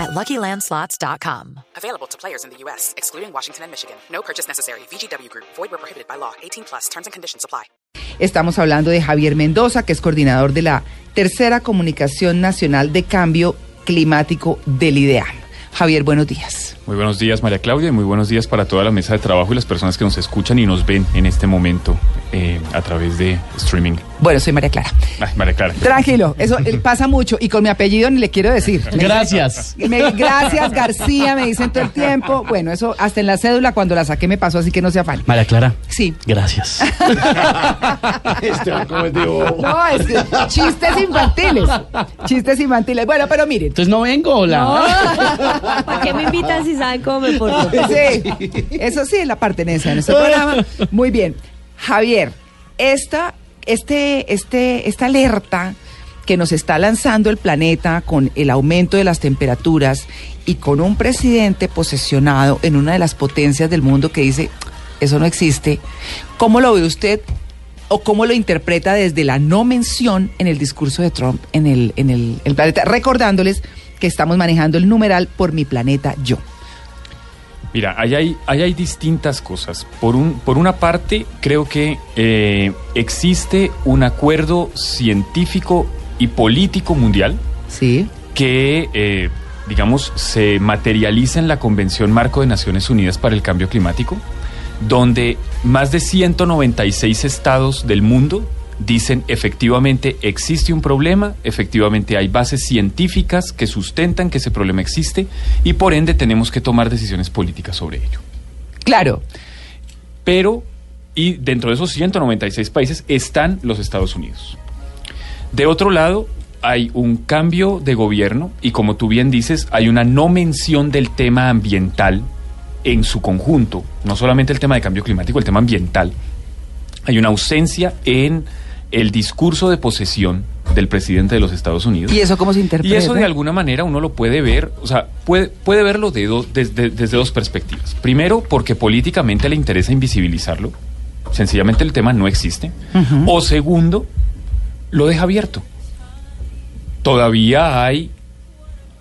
at LuckyLandSlots.com. Available to players in the U.S., excluding Washington and Michigan. No purchase necessary. VGW Group. Void where prohibited by law. 18 plus. Terms and conditions apply. Estamos hablando de Javier Mendoza, que es coordinador de la Tercera Comunicación Nacional de Cambio Climático del IDEAM. Javier, buenos días. Muy buenos días, María Claudia, y muy buenos días para toda la mesa de trabajo y las personas que nos escuchan y nos ven en este momento eh, a través de streaming. Bueno, soy María Clara. Ay, María Clara. Tranquilo, eso eh, pasa mucho y con mi apellido ni le quiero decir. Gracias. dicen- me- gracias, García, me dicen todo el tiempo. Bueno, eso hasta en la cédula cuando la saqué me pasó, así que no se afane. María Clara. Sí. Gracias. No, es que chistes infantiles. Chistes infantiles. Bueno, pero miren. Entonces no vengo, hola. ¿Para qué me invitan si saben cómo me porto? Sí, eso sí es la pertenencia de nuestro programa. Muy bien. Javier, esta, este, este, esta alerta que nos está lanzando el planeta con el aumento de las temperaturas y con un presidente posesionado en una de las potencias del mundo que dice, eso no existe, ¿cómo lo ve usted o cómo lo interpreta desde la no mención en el discurso de Trump en el, en el, el planeta? Recordándoles que estamos manejando el numeral por mi planeta yo. Mira, ahí hay, ahí hay distintas cosas. Por, un, por una parte, creo que eh, existe un acuerdo científico y político mundial Sí. que, eh, digamos, se materializa en la Convención Marco de Naciones Unidas para el Cambio Climático, donde más de 196 estados del mundo dicen efectivamente existe un problema, efectivamente hay bases científicas que sustentan que ese problema existe y por ende tenemos que tomar decisiones políticas sobre ello. Claro. Pero, y dentro de esos 196 países están los Estados Unidos. De otro lado, hay un cambio de gobierno y como tú bien dices, hay una no mención del tema ambiental en su conjunto, no solamente el tema de cambio climático, el tema ambiental. Hay una ausencia en el discurso de posesión del presidente de los Estados Unidos. ¿Y eso cómo se interpreta? Y eso de alguna manera uno lo puede ver, o sea, puede, puede verlo de dos- desde, desde dos perspectivas. Primero, porque políticamente le interesa invisibilizarlo. Sencillamente el tema no existe. O segundo, lo deja abierto. Todavía hay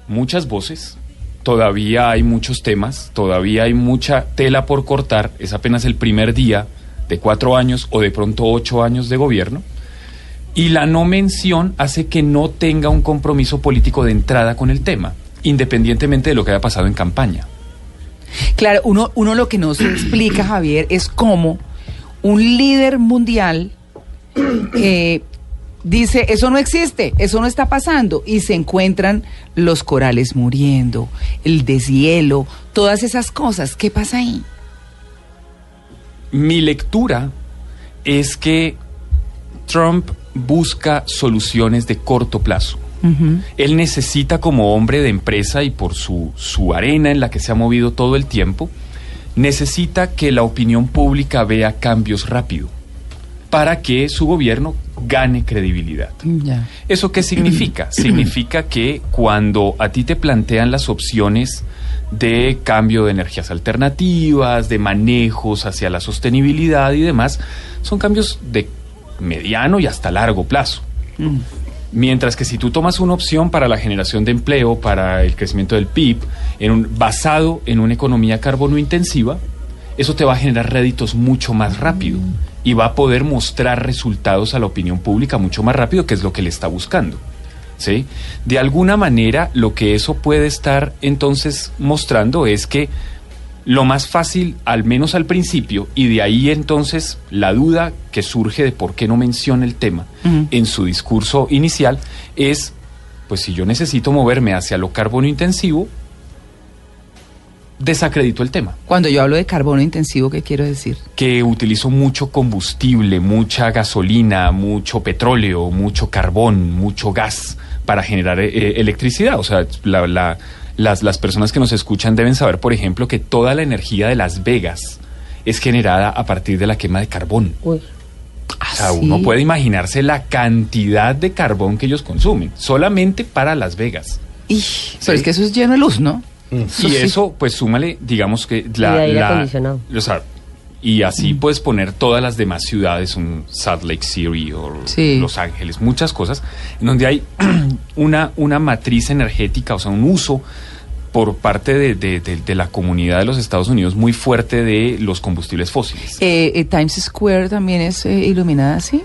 muchas voces, todavía hay muchos temas, todavía hay mucha tela por cortar. Es apenas el primer día de cuatro años o de pronto ocho años de gobierno. Y la no mención hace que no tenga un compromiso político de entrada con el tema, independientemente de lo que haya pasado en campaña. Claro, uno, uno lo que nos explica, Javier, es cómo un líder mundial eh, dice, eso no existe, eso no está pasando, y se encuentran los corales muriendo, el deshielo, todas esas cosas. ¿Qué pasa ahí? Mi lectura es que Trump busca soluciones de corto plazo. Él necesita como hombre de empresa y por su, su arena en la que se ha movido todo el tiempo, necesita que la opinión pública vea cambios rápido para que su gobierno gane credibilidad. ¿Eso qué significa? significa que cuando a ti te plantean las opciones de cambio de energías alternativas, de manejos hacia la sostenibilidad y demás, son cambios de mediano y hasta largo plazo. Mientras que si tú tomas una opción para la generación de empleo, para el crecimiento del PIB, en un- basado en una economía carbono intensiva, eso te va a generar réditos mucho más rápido y va a poder mostrar resultados a la opinión pública mucho más rápido, que es lo que le está buscando. ¿sí? De alguna manera, lo que eso puede estar entonces mostrando es que lo más fácil, al menos al principio, y de ahí entonces la duda que surge de por qué no menciona el tema en su discurso inicial, es, pues si yo necesito moverme hacia lo carbono intensivo, desacredito el tema. Cuando yo hablo de carbono intensivo, ¿qué quiero decir? que utilizo mucho combustible, mucha gasolina, mucho petróleo, mucho carbón, mucho gas para generar eh, electricidad. O sea, la- la- las, las personas que nos escuchan deben saber, por ejemplo, que toda la energía de Las Vegas es generada a partir de la quema de carbón. Uy. sea, sí. uno puede imaginarse la cantidad de carbón que ellos consumen, solamente para Las Vegas. Y, pero es que eso es lleno de luz, ¿no? Y sí. eso, pues súmale, digamos que Y la... aire la- o sea, y así puedes poner todas las demás ciudades, un Salt Lake City o Sí. Los Ángeles, muchas cosas, en donde hay una, una matriz energética, o sea, un uso por parte de, de- de- de la comunidad de los Estados Unidos muy fuerte de los combustibles fósiles. Eh, eh, Times Square también es eh, iluminada así.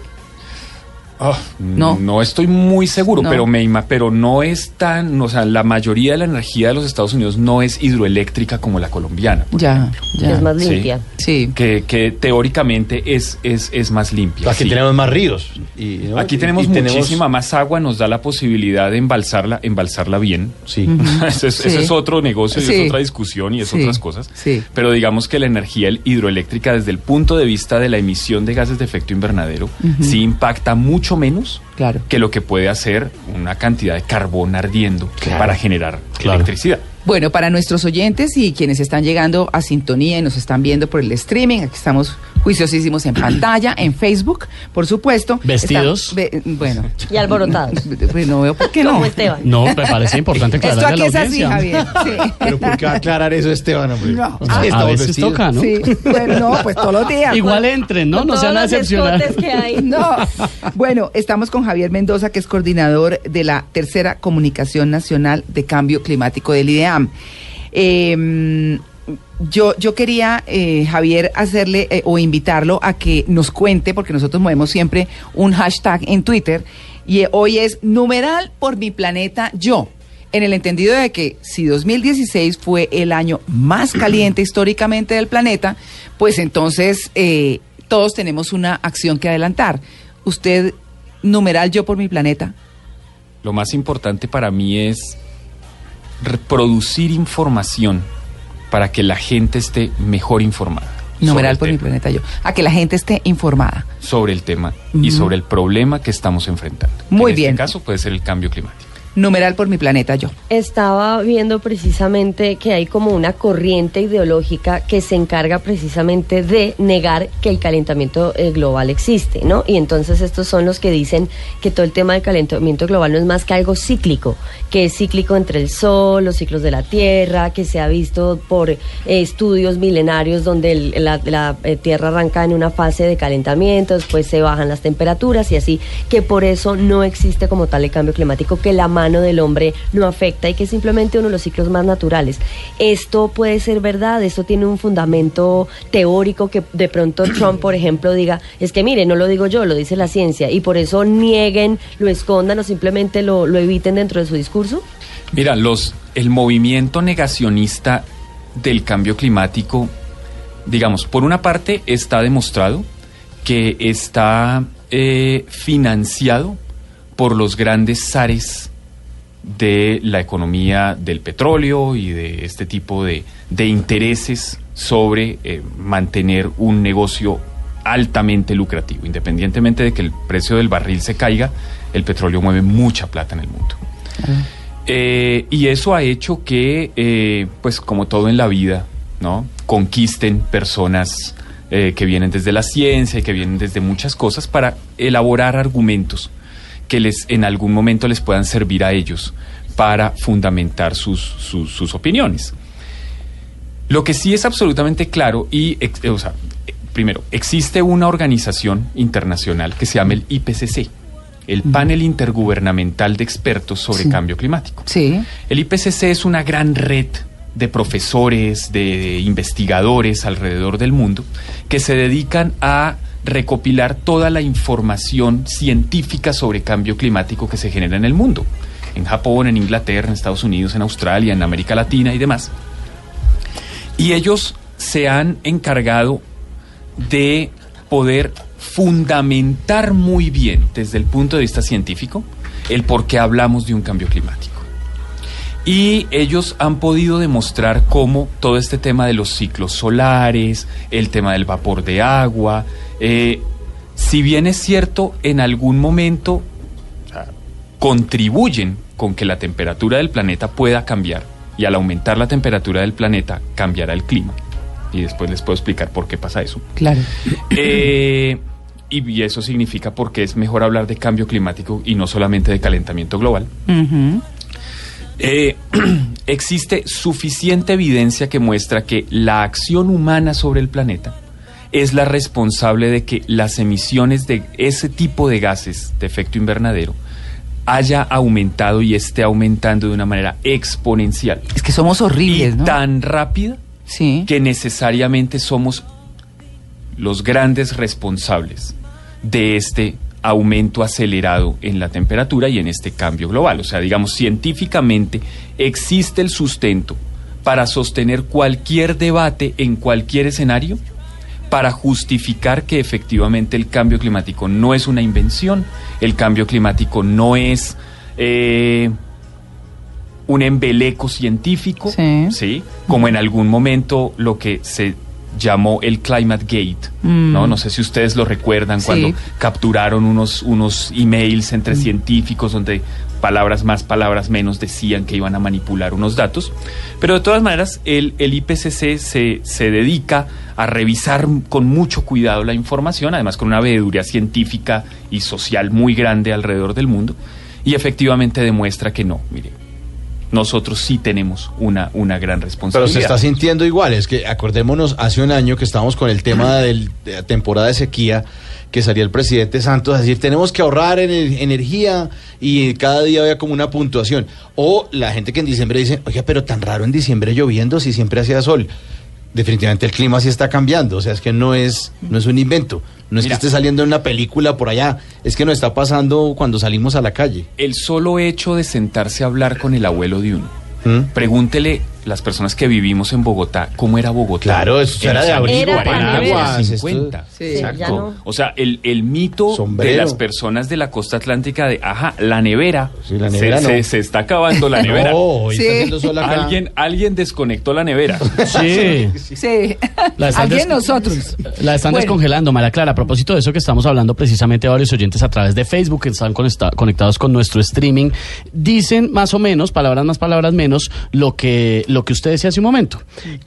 Ah, No. no. estoy muy seguro, No. pero me pero no es tan, o sea, la mayoría de la energía de los Estados Unidos no es hidroeléctrica como la colombiana, por Ya, ya. Es más Sí. limpia. Sí. que, que teóricamente es, es, es más limpia. Aquí sí. tenemos más ríos. Y, ¿no? Aquí tenemos y muchísima más agua, nos da la posibilidad de embalsarla, embalsarla bien. Sí. Eso es, Sí. es otro negocio y Sí. es otra discusión y es Sí. otras cosas. Sí. Pero digamos que la energía hidroeléctrica desde el punto de vista de la emisión de gases de efecto invernadero sí impacta mucho menos Claro. que lo que puede hacer una cantidad de carbón ardiendo Claro. para generar Claro. electricidad. Bueno, para nuestros oyentes y quienes están llegando a sintonía y nos están viendo por el streaming, aquí estamos juiciosísimos en pantalla, en Facebook, por supuesto. ¿Vestidos? Está- ve- bueno. Y alborotados. Pues no veo por qué no. Como Esteban. No, me parece importante Esto aclararle aquí a la es así. Javier. Sí. Pero ¿por qué va a aclarar eso Esteban, hombre? No. O sea, Sí, a veces vestidos. toca, ¿no? Sí, bueno, no, pues todos los días. Igual entren, ¿no? No Todos se van a los decepcionar. escotes que hay. No. Bueno, estamos con Javier Mendoza, que es coordinador de la Tercera Comunicación Nacional de Cambio Climático del Eh, yo, yo quería, eh, Javier, hacerle eh, o invitarlo a que nos cuente, porque nosotros movemos siempre un hashtag en Twitter, y eh, hoy es numeral por mi planeta yo. En el entendido de que si 2016 fue el año más caliente históricamente del planeta, pues entonces eh, todos tenemos una acción que adelantar. Usted, numeral yo por mi planeta. Lo más importante para mí es reproducir información para que la gente esté mejor informada. Numeral el por mi tema, planeta yo. A que la gente esté informada. Sobre el tema y sobre el problema que estamos enfrentando. Muy en bien. este caso puede ser el cambio climático. Numeral por mi planeta yo. Estaba viendo precisamente que hay como una corriente ideológica que se encarga precisamente de negar que el calentamiento eh, global existe, ¿no? Y entonces estos son los que dicen que todo el tema del calentamiento global no es más que algo cíclico, que es cíclico entre el sol, los ciclos de la Tierra, que se ha visto por eh, estudios milenarios donde la, eh, Tierra arranca en una fase de calentamiento, después se bajan las temperaturas y así, que por eso no existe como tal el cambio climático, que la mano del hombre no afecta y que es simplemente uno de los ciclos más naturales. Esto puede ser verdad, esto tiene un fundamento teórico que de pronto Trump, por ejemplo, diga, es que mire, no lo digo yo, lo dice la ciencia, y por eso nieguen, lo escondan o simplemente lo, lo eviten dentro de su discurso. Mira, los, el movimiento negacionista del cambio climático, digamos, por una parte está demostrado que está eh, financiado por los grandes zares de la economía del petróleo y de este tipo de, de intereses sobre eh, mantener un negocio altamente lucrativo. Independientemente de que el precio del barril se caiga, el petróleo mueve mucha plata en el mundo. Eh, y eso ha hecho que, eh, pues como todo en la vida, ¿no? Conquisten personas que vienen desde la ciencia y que vienen desde muchas cosas para elaborar argumentos que les en algún momento les puedan servir a ellos para fundamentar sus, sus, sus opiniones. Lo que sí es absolutamente claro y, o sea, primero, existe una organización internacional que se llama el IPCC, el Panel Intergubernamental de Expertos sobre Sí. Cambio Climático. Sí. El IPCC es una gran red de profesores, de investigadores alrededor del mundo que se dedican a recopilar toda la información científica sobre cambio climático que se genera en el mundo. En Japón, en Inglaterra, en Estados Unidos, en Australia, en América Latina y demás. Y ellos se han encargado de poder fundamentar muy bien desde el punto de vista científico el por qué hablamos de un cambio climático. Y ellos han podido demostrar cómo todo este tema de los ciclos solares, el tema del vapor de agua, eh, si bien es cierto, en algún momento contribuyen con que la temperatura del planeta pueda cambiar y al aumentar la temperatura del planeta cambiará el clima. Y después les puedo explicar por qué pasa eso. Claro. Eh, y, eso significa porque es mejor hablar de cambio climático y no solamente de calentamiento global. Ujú. Eh, existe suficiente evidencia que muestra que la acción humana sobre el planeta es la responsable de que las emisiones de ese tipo de gases de efecto invernadero haya aumentado y esté aumentando de una manera exponencial Es que somos horribles, y ¿no? tan rápida Sí. que necesariamente somos los grandes responsables de este aumento acelerado en la temperatura y en este cambio global. O sea, digamos, científicamente existe el sustento para sostener cualquier debate en cualquier escenario para justificar que efectivamente el cambio climático no es una invención, el cambio climático no es eh, un embeleco científico, Sí. ¿sí? Como en algún momento lo que se llamó el Climate Gate, Mm. ¿no? No sé si ustedes lo recuerdan Sí. cuando capturaron unos, unos emails Mm. entre científicos donde palabras más, palabras menos decían que iban a manipular unos datos. Pero de todas maneras, el, el IPCC se, se dedica a revisar con mucho cuidado la información, además con una veeduría científica y social muy grande alrededor del mundo, y efectivamente demuestra que no, mire, nosotros sí tenemos una, una gran Pero responsabilidad. se está sintiendo igual. Es que acordémonos, hace un año que estábamos con el tema del- de la temporada de sequía, que salía el presidente Santos a decir, tenemos que ahorrar ener- energía y cada día había como una puntuación. O la gente que en diciembre dice, oye, pero tan raro en diciembre lloviendo si siempre hacía sol. Definitivamente el clima sí está cambiando, o sea, es que no es, no es un invento. No es Mira. que esté saliendo en una película por allá, es que nos está pasando cuando salimos a la calle. El solo hecho de sentarse a hablar con el abuelo de uno. ¿Mm? Pregúntele las personas que vivimos en Bogotá, ¿cómo era Bogotá? Claro, eso era de abrigo, Era 40, paraguas, 50. Sí. Exacto. ya no. O sea, el, el mito de las personas de la costa atlántica de, ajá, la nevera. Sí, la se- nevera se, no. se está acabando la nevera. No, Sí. está haciendo sol acá. Alguien, alguien desconectó la nevera. Sí. Sí. La Alguien nosotros. La están Bueno. descongelando, Mara Clara. A propósito de eso que estamos hablando precisamente varios oyentes a través de Facebook que están conecta- conectados con nuestro streaming, dicen más o menos, palabras más, palabras menos, lo que, lo que usted decía hace un momento,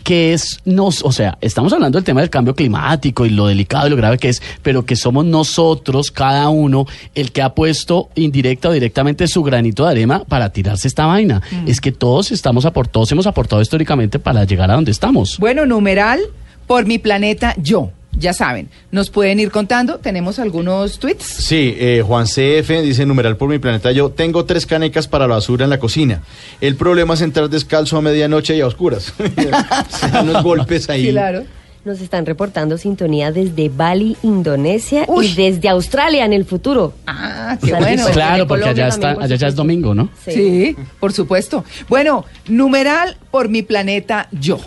que es, nos, o sea, estamos hablando del tema del cambio climático y lo delicado y lo grave que es, pero que somos nosotros, cada uno, el que ha puesto indirecta o directamente su granito de arena para tirarse esta vaina. Es que todos estamos aport- todos hemos aportado históricamente para llegar a donde estamos. Bueno, numeral por mi planeta yo. Ya saben, nos pueden ir contando. Tenemos algunos tweets. Sí, eh, Juan CF dice, numeral por mi planeta, yo tengo tres canecas para la basura en la cocina. El problema es entrar descalzo a medianoche y a oscuras. Se dan unos golpes ahí. Claro. Nos están reportando sintonía desde Bali, Indonesia Uy. y desde Australia en el futuro. Ah, qué bueno. Claro, porque Colombia allá, está, por allá ya es domingo, ¿no? Sí, por supuesto. Bueno, numeral por mi planeta yo.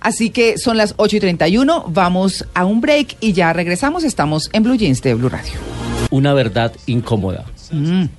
Así que son las 8 y 31, vamos a un break y ya regresamos. Estamos en Blue Jeans de Blue Radio. Una verdad incómoda.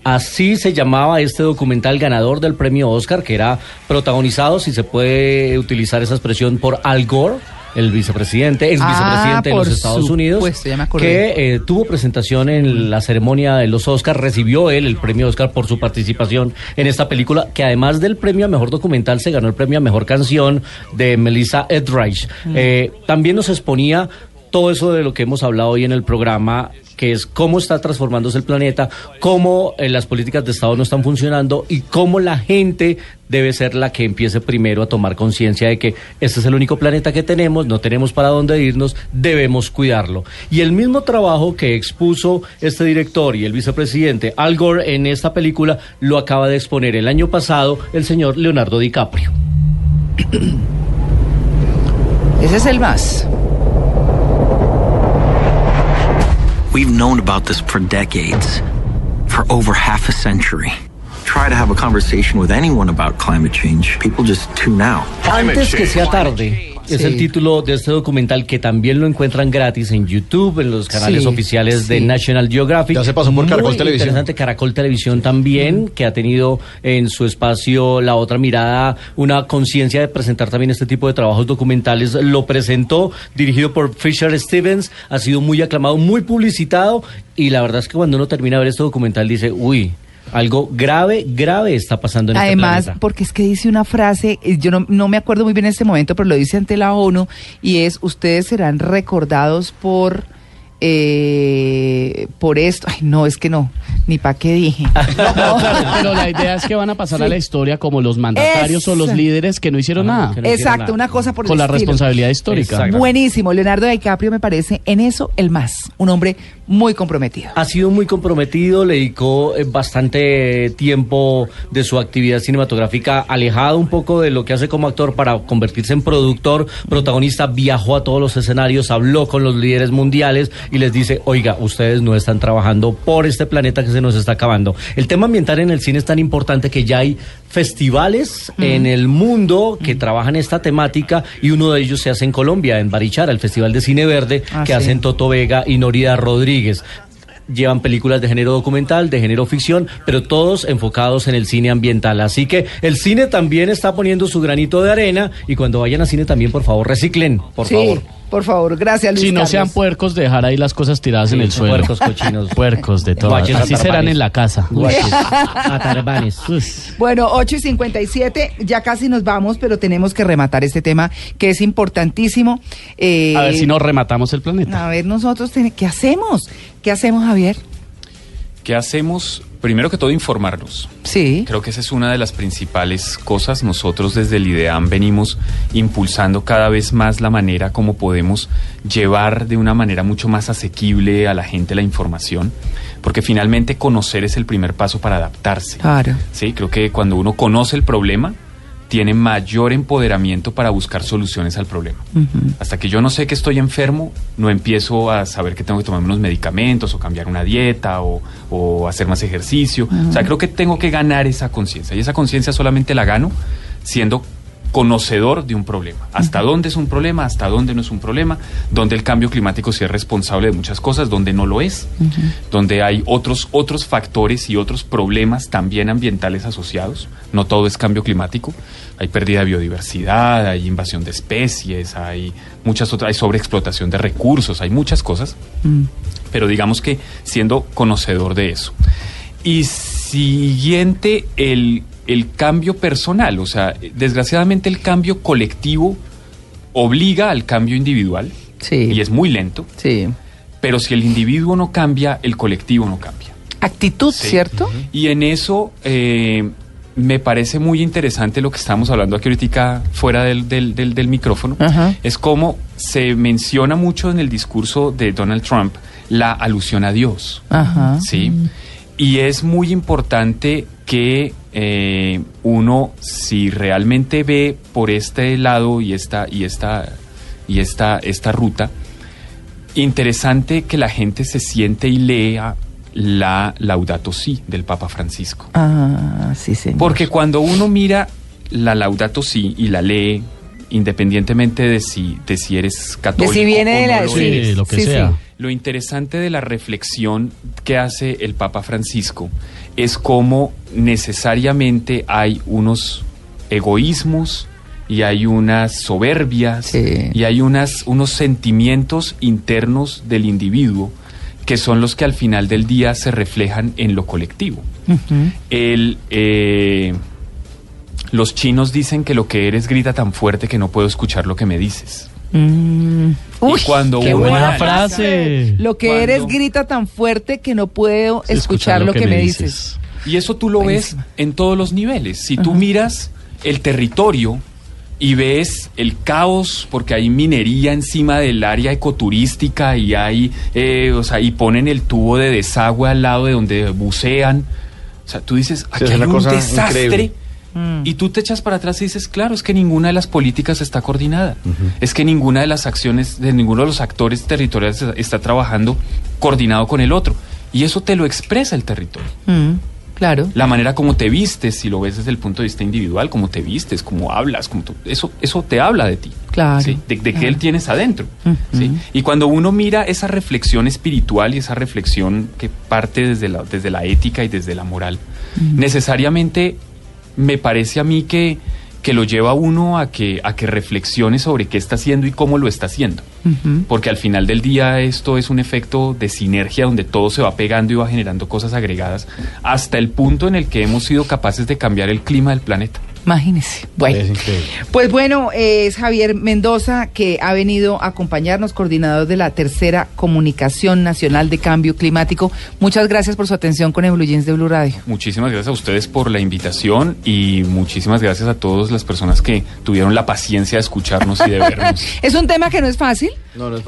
Así se llamaba este documental ganador del premio Oscar, que era protagonizado, si se puede utilizar esa expresión, por Al Gore, el vicepresidente, ex Ah, vicepresidente de los Estados Unidos, ya me que eh, tuvo presentación en la ceremonia de los Oscars, recibió él el premio Oscar por su participación en esta película, que además del premio a mejor documental se ganó el premio a mejor canción de Melissa Etheridge. Mm. Eh, también nos exponía todo eso de lo que hemos hablado hoy en el programa, que es cómo está transformándose el planeta, cómo eh, las políticas de Estado no están funcionando y cómo la gente debe ser la que empiece primero a tomar conciencia de que este es el único planeta que tenemos, no tenemos para dónde irnos, debemos cuidarlo. Y el mismo trabajo que expuso este director y el vicepresidente Al Gore en esta película lo acaba de exponer el año pasado el señor Leonardo DiCaprio. Ese es el más. We've known about this for decades, for over half a century. Try to have a conversation with anyone about climate change. People just tune out. Es Sí. el título de este documental que también lo encuentran gratis en YouTube, en los canales Sí, oficiales de. National Geographic. Ya se pasó por Caracol Muy Televisión. Interesante Caracol Televisión también, que ha tenido en su espacio la otra mirada, una conciencia de presentar también este tipo de trabajos documentales. Lo presentó, dirigido por Fisher Stevens, ha sido muy aclamado, muy publicitado, y la verdad es que cuando uno termina de ver este documental dice, uy, algo grave, grave está pasando en Además, este planeta. porque es que dice una frase, eh, yo no, no me acuerdo muy bien en este momento, pero lo dice ante la ONU, y es, ustedes serán recordados por eh, por esto, ay, no, es que no, ni para qué dije. Claro, pero la idea es que van a pasar a la historia como los mandatarios o los líderes que no hicieron nada. no Exacto, nada. una cosa por el Con la estilo. responsabilidad histórica. Exacto. Buenísimo, Leonardo DiCaprio me parece en eso el más, un hombre muy comprometido. Ha sido muy comprometido, le dedicó eh, bastante tiempo de su actividad cinematográfica, alejado un poco de lo que hace como actor para convertirse en productor, protagonista, viajó a todos los escenarios, habló con los líderes mundiales y les dice, oiga, ustedes no están trabajando por este planeta que se nos está acabando. El tema ambiental en el cine es tan importante que ya hay festivales en el mundo que trabajan esta temática y uno de ellos se hace en Colombia, en Barichara, el Festival de Cine Verde, Ah, que sí. hacen Toto Vega y Norida Rodríguez. Llevan películas de género documental, de género ficción, pero todos enfocados en el cine ambiental. Así que el cine también está poniendo su granito de arena y cuando vayan a cine también, por favor, reciclen, por sí, favor. Por favor, gracias Luis Si no Carlos. sean puercos, dejar ahí las cosas tiradas en el suelo. puercos cochinos. Puercos de todas. Guaches Así serán en la casa. Guaches, atarbanes. Bueno, 8 y 57, ya casi nos vamos, pero tenemos que rematar este tema que es importantísimo. Eh, a ver si nos rematamos el planeta. A ver, nosotros, ten- ¿qué hacemos? ¿Qué hacemos, Javier? ¿Qué hacemos? Primero que todo, informarnos. Sí. Creo que esa es una de las principales cosas. Nosotros desde el IDEAM venimos impulsando cada vez más la manera como podemos llevar de una manera mucho más asequible a la gente la información, porque finalmente conocer es el primer paso para adaptarse. Claro. Sí, creo que cuando uno conoce el problema, tiene mayor empoderamiento para buscar soluciones al problema. Hasta que yo no sé que estoy enfermo, no empiezo a saber que tengo que tomar unos medicamentos o cambiar una dieta o, o hacer más ejercicio. O sea, creo que tengo que ganar esa conciencia y esa conciencia solamente la gano siendo conocedor de un problema. Hasta dónde es un problema, hasta dónde no es un problema, dónde el cambio climático sí es responsable de muchas cosas, dónde no lo es, donde hay otros, otros factores y otros problemas también ambientales asociados. No todo es cambio climático. Hay pérdida de biodiversidad, hay invasión de especies, hay muchas otras, hay sobreexplotación de recursos, hay muchas cosas. Pero digamos que siendo conocedor de eso. Y siguiente, el, el cambio personal. O sea, desgraciadamente el cambio colectivo obliga al cambio individual Sí. y es muy lento. Sí. Pero si el individuo no cambia, el colectivo no cambia. Actitud, Sí. ¿cierto? Y en eso eh, me parece muy interesante lo que estamos hablando aquí ahorita fuera del, del, del- del micrófono. Ajá. Es como se menciona mucho en el discurso de Donald Trump la alusión a Dios. Ajá. ¿sí? Y es muy importante que eh, uno, si realmente ve por este lado y esta, y esta, y esta, esta ruta, interesante que la gente se siente y lea la Laudato Si del Papa Francisco. Ah, sí, señor. Porque cuando uno mira la Laudato Si y la lee, independientemente de si, de si eres católico De si viene o de la- lo Sí, eres, lo que sí, sí. sea. lo interesante de la reflexión que hace el Papa Francisco es cómo necesariamente hay unos egoísmos y hay unas soberbias Sí. y hay unas, unos sentimientos internos del individuo que son los que al final del día se reflejan en lo colectivo. El, eh, los chinos dicen que lo que eres grita tan fuerte que no puedo escuchar lo que me dices. Mm. Uy, cuando qué buena buena frase. Lo que Cuando- eres grita tan fuerte que no puedo escuchar, lo que, me dices. Y eso tú lo ves en todos los niveles. Si tú miras el territorio y ves el caos, porque hay minería encima del área ecoturística y hay, eh, o sea, y ponen el tubo de desagüe al lado de donde bucean. O sea, tú dices, aquí es hay una un desastre. increíble. Y tú te echas para atrás y dices, claro, es que ninguna de las políticas está coordinada. Es que ninguna de las acciones de ninguno de los actores territoriales está trabajando coordinado con el otro. Y eso te lo expresa el territorio. Mm, claro. La manera como te vistes, si lo ves desde el punto de vista individual, cómo te vistes, cómo hablas, cómo tú- eso, eso te habla de ti. Claro, ¿sí? De, de claro. qué él tienes adentro. ¿sí? Y cuando uno mira esa reflexión espiritual y esa reflexión que parte desde la, desde la ética y desde la moral, necesariamente me parece a mí que, que lo lleva a uno a que, a que reflexione sobre qué está haciendo y cómo lo está haciendo. Porque al final del día esto es un efecto de sinergia donde todo se va pegando y va generando cosas agregadas hasta el punto en el que hemos sido capaces de cambiar el clima del planeta. Imagínese. Bueno, Es increíble. pues bueno, eh, es Javier Mendoza que ha venido a acompañarnos, coordinador de la tercera Comunicación Nacional de Cambio Climático. Muchas gracias por su atención con el Blue Jeans de Blue Radio. Muchísimas gracias a ustedes por la invitación y muchísimas gracias a todas las personas que tuvieron la paciencia de escucharnos y de vernos. Es un tema que no es fácil.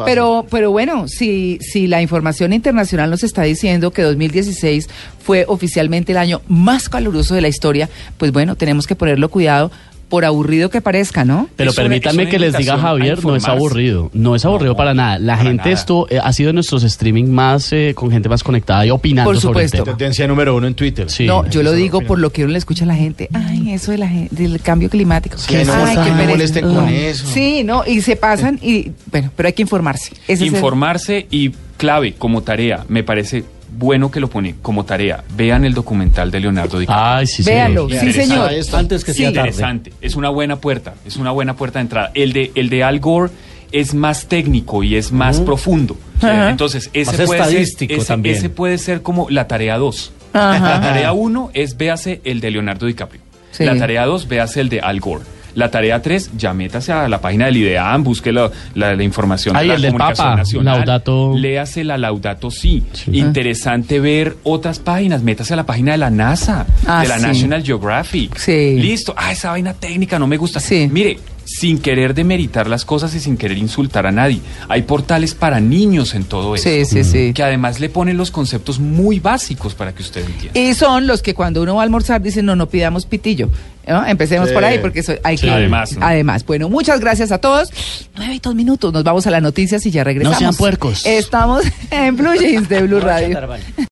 Pero, pero bueno, si, si la información internacional nos está diciendo que 2016 fue oficialmente el año más caluroso de la historia, pues bueno, tenemos que ponerlo cuidado por aburrido que parezca, ¿no? Pero permítanme que les diga Javier, no es aburrido, no es aburrido No, para nada. La para gente nada. esto eh, ha sido nuestros streaming más eh, con gente más conectada y opinando Por sobre el supuesto. tema. Tendencia número uno en Twitter. Sí. no, yo lo digo por lo que uno le escucha a la gente. Ay, eso de la gen- del cambio climático. Que no Ay, molesten con No. eso. Sí, no, y se pasan y bueno, pero hay que informarse. Ese es el- Informarse y clave como tarea, me parece bueno que lo pone como tarea. Vean el documental de Leonardo DiCaprio. Ay, sí, Véanlo, señor. sí, Interesante. señor. Esto. Antes que Sí. sea tarde. Interesante, es una buena puerta, es una buena puerta de entrada. El de, el de Al Gore es más técnico y es más profundo. Entonces, ese Más puede, ser, ese, también. ese puede ser como la tarea 2. Ajá. La tarea 1 es véase el de Leonardo DiCaprio. Sí. La tarea 2, véase el de Al Gore. La tarea 3, ya métase a la página del IDEAM, busque la, la- la información Ay, de la el comunicación Papa, nacional. Laudato- Léase la Laudato. Sí. Interesante ver otras páginas. Métase a la página de la NASA, Ah, de la sí. National Geographic. Sí. Listo. Ah, esa vaina técnica no me gusta. Sí. Mire, sin querer demeritar las cosas y sin querer insultar a nadie. Hay portales para niños en todo eso. Sí, sí, sí. Que además le ponen los conceptos muy básicos para que usted entienda. Y son los que cuando uno va a almorzar dicen, no, no pidamos pitillo. ¿No? Empecemos Sí. por ahí porque eso hay Sí, que... además, ¿no? Además, bueno, muchas gracias a todos. Nueve y dos minutos, nos vamos a las noticias y ya regresamos. sean puercos. Estamos en Blue Jeans de Blue Radio.